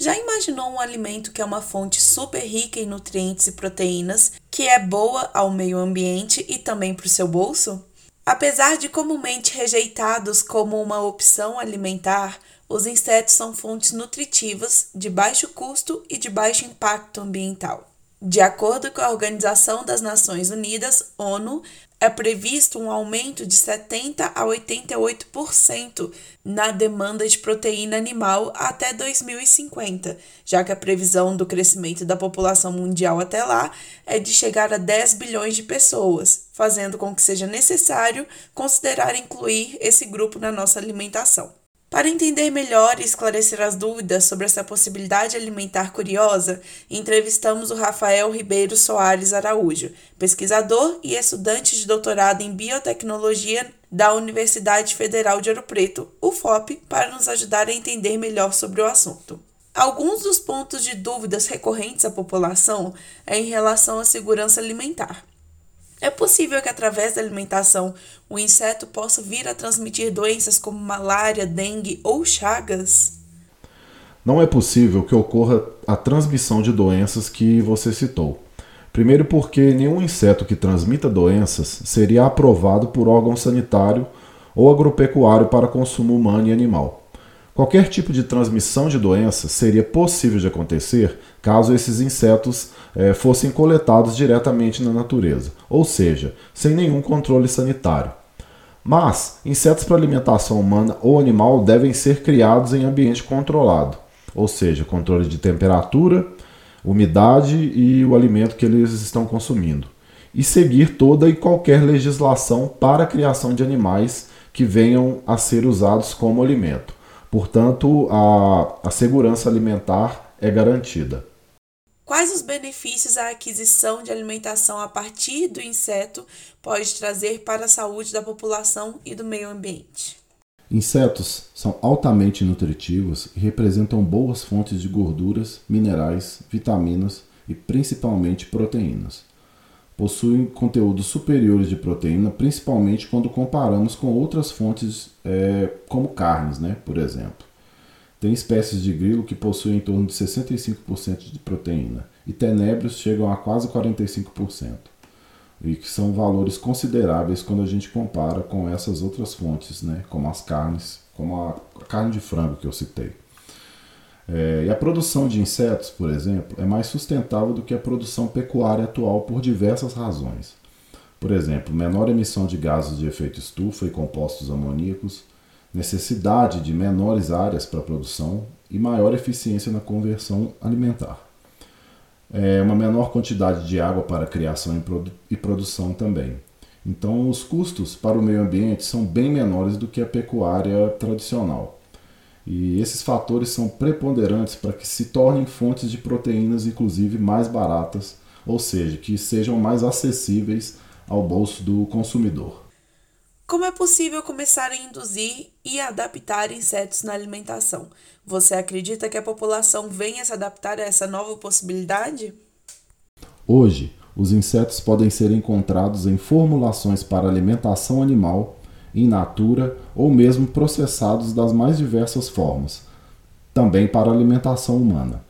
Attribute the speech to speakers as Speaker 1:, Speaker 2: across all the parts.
Speaker 1: Já imaginou um alimento que é uma fonte super rica em nutrientes e proteínas, que é boa ao meio ambiente e também para o seu bolso? Apesar de comumente rejeitados como uma opção alimentar, os insetos são fontes nutritivas, de baixo custo e de baixo impacto ambiental. De acordo com a Organização das Nações Unidas, ONU, é previsto um aumento de 70 a 88% na demanda de proteína animal até 2050, já que a previsão do crescimento da população mundial até lá é de chegar a 10 bilhões de pessoas, fazendo com que seja necessário considerar incluir esse grupo na nossa alimentação. Para entender melhor e esclarecer as dúvidas sobre essa possibilidade alimentar curiosa, entrevistamos o Rafael Ribeiro Soares Araújo, pesquisador e estudante de doutorado em biotecnologia da Universidade Federal de Ouro Preto, UFOP, para nos ajudar a entender melhor sobre o assunto. Alguns dos pontos de dúvidas recorrentes à população é em relação à segurança alimentar. É possível que através da alimentação o inseto possa vir a transmitir doenças como malária, dengue ou chagas?
Speaker 2: Não é possível que ocorra a transmissão de doenças que você citou. Primeiro, porque nenhum inseto que transmita doenças seria aprovado por órgão sanitário ou agropecuário para consumo humano e animal. Qualquer tipo de transmissão de doença seria possível de acontecer caso esses insetos eh, fossem coletados diretamente na natureza, ou seja, sem nenhum controle sanitário. Mas insetos para alimentação humana ou animal devem ser criados em ambiente controlado, ou seja, controle de temperatura, umidade e o alimento que eles estão consumindo, e seguir toda e qualquer legislação para a criação de animais que venham a ser usados como alimento. Portanto, a, a segurança alimentar é garantida.
Speaker 1: Quais os benefícios a aquisição de alimentação a partir do inseto pode trazer para a saúde da população e do meio ambiente?
Speaker 2: Insetos são altamente nutritivos e representam boas fontes de gorduras, minerais, vitaminas e principalmente proteínas possuem conteúdos superiores de proteína, principalmente quando comparamos com outras fontes, é, como carnes, né, por exemplo. Tem espécies de grilo que possuem em torno de 65% de proteína, e tenébrios chegam a quase 45%, e que são valores consideráveis quando a gente compara com essas outras fontes, né, como as carnes, como a carne de frango que eu citei. É, e a produção de insetos, por exemplo, é mais sustentável do que a produção pecuária atual por diversas razões. Por exemplo, menor emissão de gases de efeito estufa e compostos amoníacos, necessidade de menores áreas para produção e maior eficiência na conversão alimentar. É uma menor quantidade de água para criação e, produ e produção também. Então, os custos para o meio ambiente são bem menores do que a pecuária tradicional. E esses fatores são preponderantes para que se tornem fontes de proteínas, inclusive mais baratas, ou seja, que sejam mais acessíveis ao bolso do consumidor.
Speaker 1: Como é possível começar a induzir e adaptar insetos na alimentação? Você acredita que a população venha se adaptar a essa nova possibilidade?
Speaker 2: Hoje, os insetos podem ser encontrados em formulações para alimentação animal in natura ou mesmo processados das mais diversas formas, também para alimentação humana.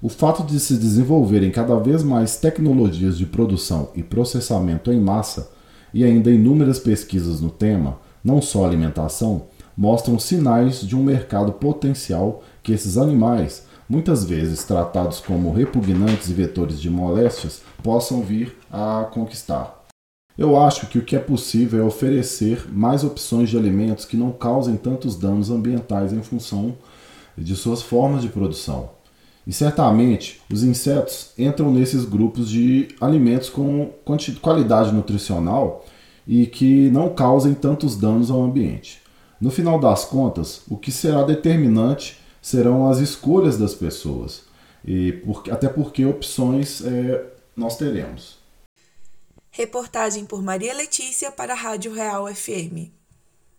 Speaker 2: O fato de se desenvolverem cada vez mais tecnologias de produção e processamento em massa e ainda inúmeras pesquisas no tema, não só alimentação, mostram sinais de um mercado potencial que esses animais, muitas vezes tratados como repugnantes e vetores de moléstias, possam vir a conquistar. Eu acho que o que é possível é oferecer mais opções de alimentos que não causem tantos danos ambientais em função de suas formas de produção. E certamente os insetos entram nesses grupos de alimentos com qualidade nutricional e que não causem tantos danos ao ambiente. No final das contas, o que será determinante serão as escolhas das pessoas, e por, até porque opções é, nós teremos.
Speaker 1: Reportagem por Maria Letícia para a Rádio Real FM.